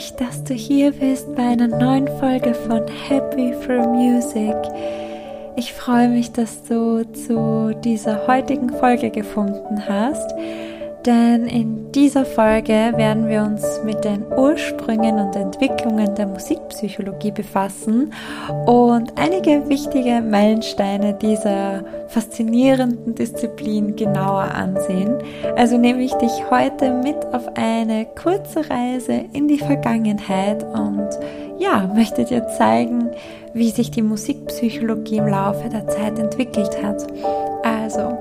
mich, dass du hier bist bei einer neuen Folge von Happy Through Music. Ich freue mich, dass du zu dieser heutigen Folge gefunden hast denn in dieser Folge werden wir uns mit den Ursprüngen und Entwicklungen der Musikpsychologie befassen und einige wichtige Meilensteine dieser faszinierenden Disziplin genauer ansehen. Also nehme ich dich heute mit auf eine kurze Reise in die Vergangenheit und ja, möchte dir zeigen, wie sich die Musikpsychologie im Laufe der Zeit entwickelt hat. Also,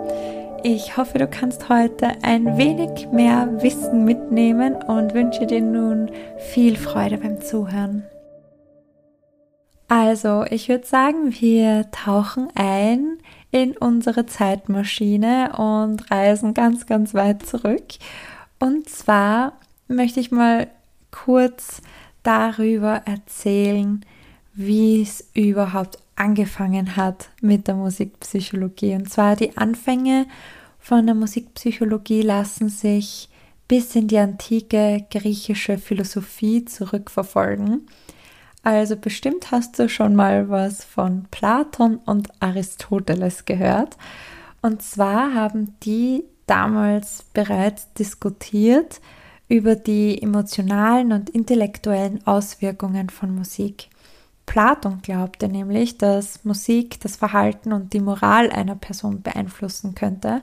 ich hoffe, du kannst heute ein wenig mehr Wissen mitnehmen und wünsche dir nun viel Freude beim Zuhören. Also, ich würde sagen, wir tauchen ein in unsere Zeitmaschine und reisen ganz, ganz weit zurück. Und zwar möchte ich mal kurz darüber erzählen, wie es überhaupt angefangen hat mit der Musikpsychologie. Und zwar die Anfänge von der Musikpsychologie lassen sich bis in die antike griechische Philosophie zurückverfolgen. Also bestimmt hast du schon mal was von Platon und Aristoteles gehört. Und zwar haben die damals bereits diskutiert über die emotionalen und intellektuellen Auswirkungen von Musik. Platon glaubte nämlich, dass Musik das Verhalten und die Moral einer Person beeinflussen könnte,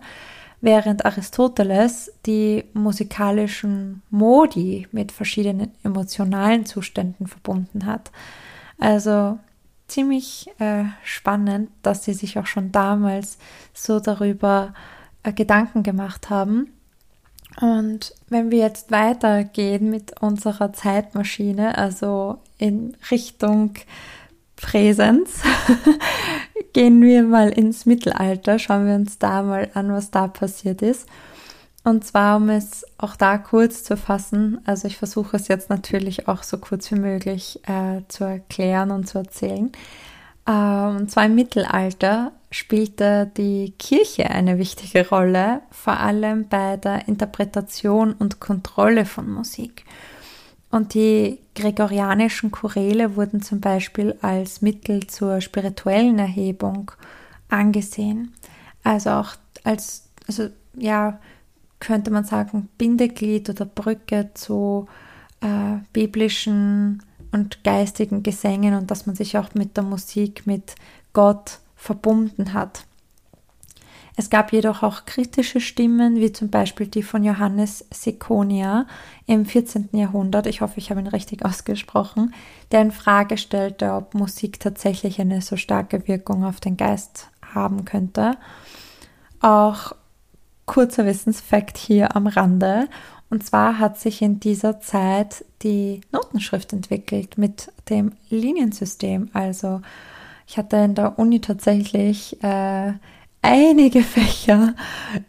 während Aristoteles die musikalischen Modi mit verschiedenen emotionalen Zuständen verbunden hat. Also ziemlich äh, spannend, dass sie sich auch schon damals so darüber äh, Gedanken gemacht haben. Und wenn wir jetzt weitergehen mit unserer Zeitmaschine, also in Richtung Präsenz, gehen wir mal ins Mittelalter, schauen wir uns da mal an, was da passiert ist. Und zwar, um es auch da kurz zu fassen, also ich versuche es jetzt natürlich auch so kurz wie möglich äh, zu erklären und zu erzählen. Äh, und zwar im Mittelalter spielte die Kirche eine wichtige Rolle, vor allem bei der Interpretation und Kontrolle von Musik. Und die gregorianischen Choräle wurden zum Beispiel als Mittel zur spirituellen Erhebung angesehen. Also auch als, also ja, könnte man sagen, Bindeglied oder Brücke zu äh, biblischen und geistigen Gesängen und dass man sich auch mit der Musik, mit Gott verbunden hat. Es gab jedoch auch kritische Stimmen, wie zum Beispiel die von Johannes Seconia im 14. Jahrhundert, ich hoffe, ich habe ihn richtig ausgesprochen, der in Frage stellte, ob Musik tatsächlich eine so starke Wirkung auf den Geist haben könnte. Auch kurzer Wissensfakt hier am Rande. Und zwar hat sich in dieser Zeit die Notenschrift entwickelt mit dem Liniensystem. Also ich hatte in der Uni tatsächlich äh, einige Fächer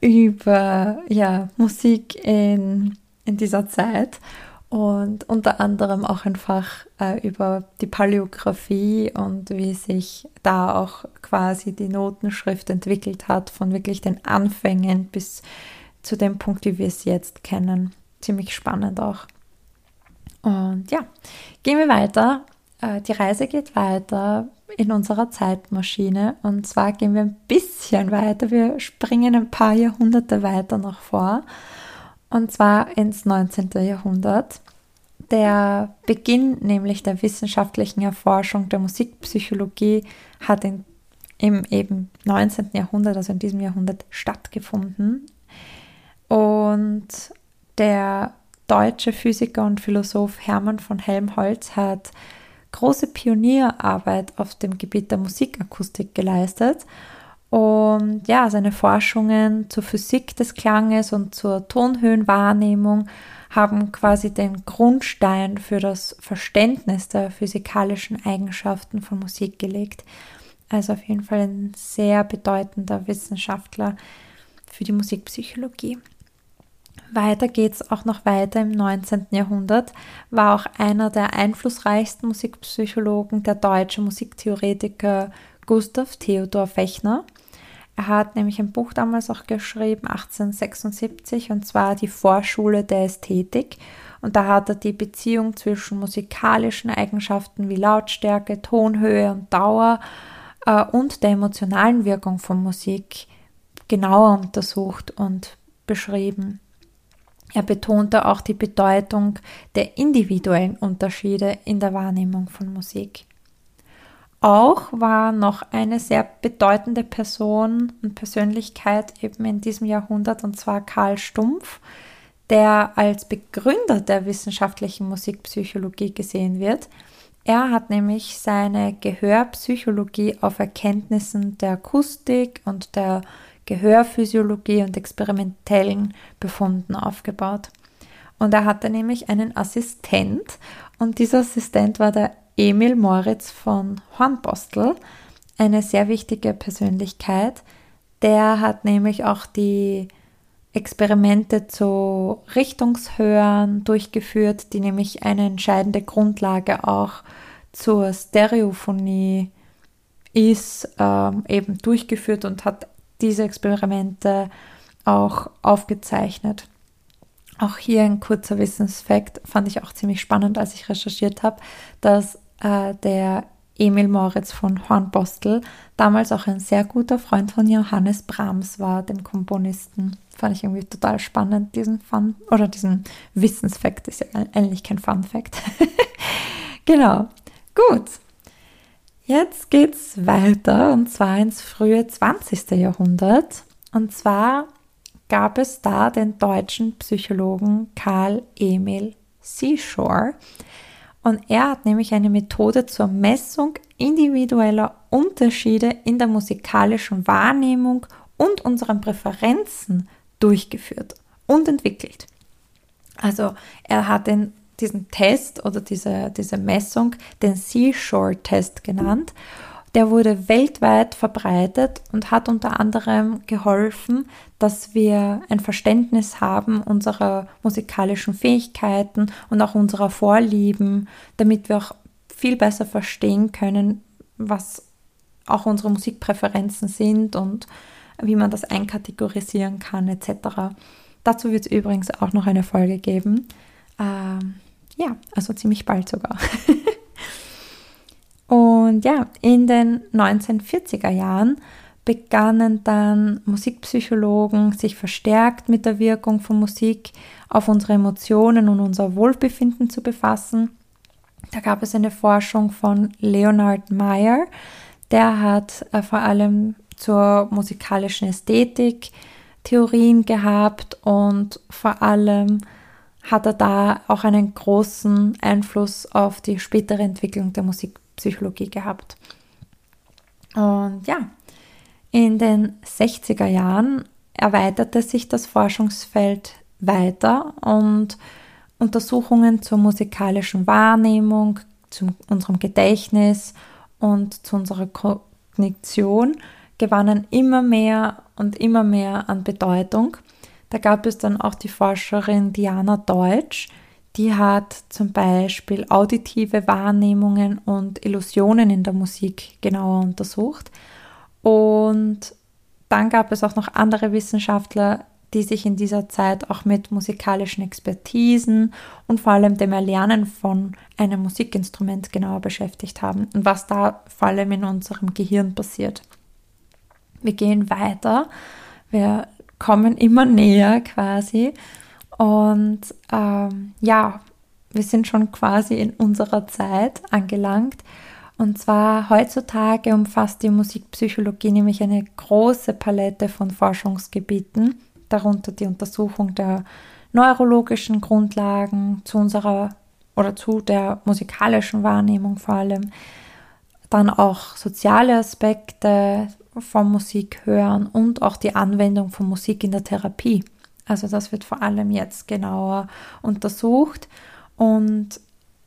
über ja, Musik in, in dieser Zeit und unter anderem auch einfach äh, über die Paläographie und wie sich da auch quasi die Notenschrift entwickelt hat, von wirklich den Anfängen bis zu dem Punkt, wie wir es jetzt kennen. Ziemlich spannend auch. Und ja, gehen wir weiter äh, die Reise geht weiter in unserer Zeitmaschine. Und zwar gehen wir ein bisschen weiter. Wir springen ein paar Jahrhunderte weiter noch vor. Und zwar ins 19. Jahrhundert. Der Beginn nämlich der wissenschaftlichen Erforschung der Musikpsychologie hat in, im eben 19. Jahrhundert, also in diesem Jahrhundert, stattgefunden. Und der deutsche Physiker und Philosoph Hermann von Helmholtz hat große Pionierarbeit auf dem Gebiet der Musikakustik geleistet. Und ja, seine Forschungen zur Physik des Klanges und zur Tonhöhenwahrnehmung haben quasi den Grundstein für das Verständnis der physikalischen Eigenschaften von Musik gelegt. Also auf jeden Fall ein sehr bedeutender Wissenschaftler für die Musikpsychologie. Weiter geht es auch noch weiter im 19. Jahrhundert, war auch einer der einflussreichsten Musikpsychologen der deutsche Musiktheoretiker Gustav Theodor Fechner. Er hat nämlich ein Buch damals auch geschrieben, 1876, und zwar die Vorschule der Ästhetik. Und da hat er die Beziehung zwischen musikalischen Eigenschaften wie Lautstärke, Tonhöhe und Dauer äh, und der emotionalen Wirkung von Musik genauer untersucht und beschrieben. Er betonte auch die Bedeutung der individuellen Unterschiede in der Wahrnehmung von Musik. Auch war noch eine sehr bedeutende Person und Persönlichkeit eben in diesem Jahrhundert, und zwar Karl Stumpf, der als Begründer der wissenschaftlichen Musikpsychologie gesehen wird. Er hat nämlich seine Gehörpsychologie auf Erkenntnissen der Akustik und der Gehörphysiologie und experimentellen Befunden aufgebaut. Und er hatte nämlich einen Assistent und dieser Assistent war der Emil Moritz von Hornbostel, eine sehr wichtige Persönlichkeit. Der hat nämlich auch die Experimente zu Richtungshören durchgeführt, die nämlich eine entscheidende Grundlage auch zur Stereophonie ist, ähm, eben durchgeführt und hat diese Experimente auch aufgezeichnet. Auch hier ein kurzer Wissensfakt fand ich auch ziemlich spannend, als ich recherchiert habe, dass äh, der Emil Moritz von Hornbostel damals auch ein sehr guter Freund von Johannes Brahms war, dem Komponisten. Fand ich irgendwie total spannend, diesen Fun oder diesen Wissensfakt, ist ja eigentlich kein Fun Fact. genau. Gut. Jetzt geht's weiter und zwar ins frühe 20. Jahrhundert. Und zwar gab es da den deutschen Psychologen Karl Emil Seashore. Und er hat nämlich eine Methode zur Messung individueller Unterschiede in der musikalischen Wahrnehmung und unseren Präferenzen durchgeführt und entwickelt. Also er hat den diesen Test oder diese, diese Messung den Seashore-Test genannt. Der wurde weltweit verbreitet und hat unter anderem geholfen, dass wir ein Verständnis haben unserer musikalischen Fähigkeiten und auch unserer Vorlieben, damit wir auch viel besser verstehen können, was auch unsere Musikpräferenzen sind und wie man das einkategorisieren kann etc. Dazu wird es übrigens auch noch eine Folge geben. Ähm, ja, also ziemlich bald sogar. Und ja, in den 1940er Jahren begannen dann Musikpsychologen sich verstärkt mit der Wirkung von Musik auf unsere Emotionen und unser Wohlbefinden zu befassen. Da gab es eine Forschung von Leonard Meyer, der hat äh, vor allem zur musikalischen Ästhetik Theorien gehabt und vor allem hat er da auch einen großen Einfluss auf die spätere Entwicklung der Musikpsychologie gehabt. Und ja, in den 60er Jahren erweiterte sich das Forschungsfeld weiter und Untersuchungen zur musikalischen Wahrnehmung, zu unserem Gedächtnis und zu unserer Kognition gewannen immer mehr und immer mehr an Bedeutung. Da gab es dann auch die Forscherin Diana Deutsch, die hat zum Beispiel auditive Wahrnehmungen und Illusionen in der Musik genauer untersucht. Und dann gab es auch noch andere Wissenschaftler, die sich in dieser Zeit auch mit musikalischen Expertisen und vor allem dem Erlernen von einem Musikinstrument genauer beschäftigt haben und was da vor allem in unserem Gehirn passiert. Wir gehen weiter. Wir kommen immer näher quasi. Und ähm, ja, wir sind schon quasi in unserer Zeit angelangt. Und zwar heutzutage umfasst die Musikpsychologie nämlich eine große Palette von Forschungsgebieten, darunter die Untersuchung der neurologischen Grundlagen zu unserer oder zu der musikalischen Wahrnehmung vor allem, dann auch soziale Aspekte, vom Musik hören und auch die Anwendung von Musik in der Therapie. Also das wird vor allem jetzt genauer untersucht und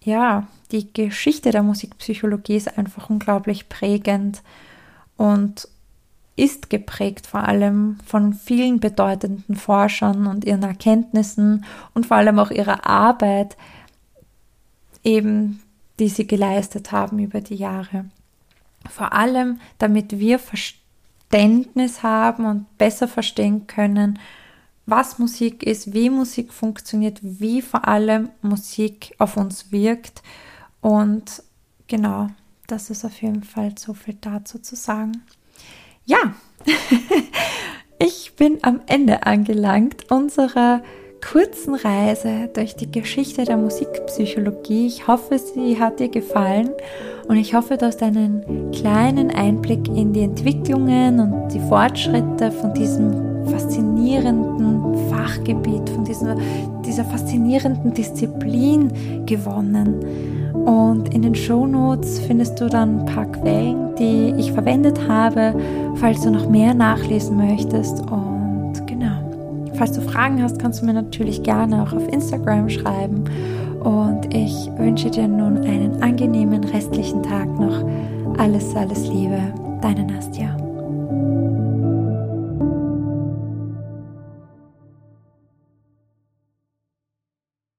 ja, die Geschichte der Musikpsychologie ist einfach unglaublich prägend und ist geprägt vor allem von vielen bedeutenden Forschern und ihren Erkenntnissen und vor allem auch ihrer Arbeit, eben die sie geleistet haben über die Jahre. Vor allem, damit wir Verständnis haben und besser verstehen können, was Musik ist, wie Musik funktioniert, wie vor allem Musik auf uns wirkt. Und genau, das ist auf jeden Fall so viel dazu zu sagen. Ja, ich bin am Ende angelangt unserer kurzen Reise durch die Geschichte der Musikpsychologie. Ich hoffe, sie hat dir gefallen und ich hoffe, du hast einen kleinen Einblick in die Entwicklungen und die Fortschritte von diesem faszinierenden Fachgebiet, von dieser, dieser faszinierenden Disziplin gewonnen. Und in den Show Notes findest du dann ein paar Quellen, die ich verwendet habe, falls du noch mehr nachlesen möchtest. Und genau, falls du Fragen hast, kannst du mir natürlich gerne auch auf Instagram schreiben. Und ich wünsche dir nun einen angenehmen restlichen Tag noch. Alles, alles Liebe, deine Nastja.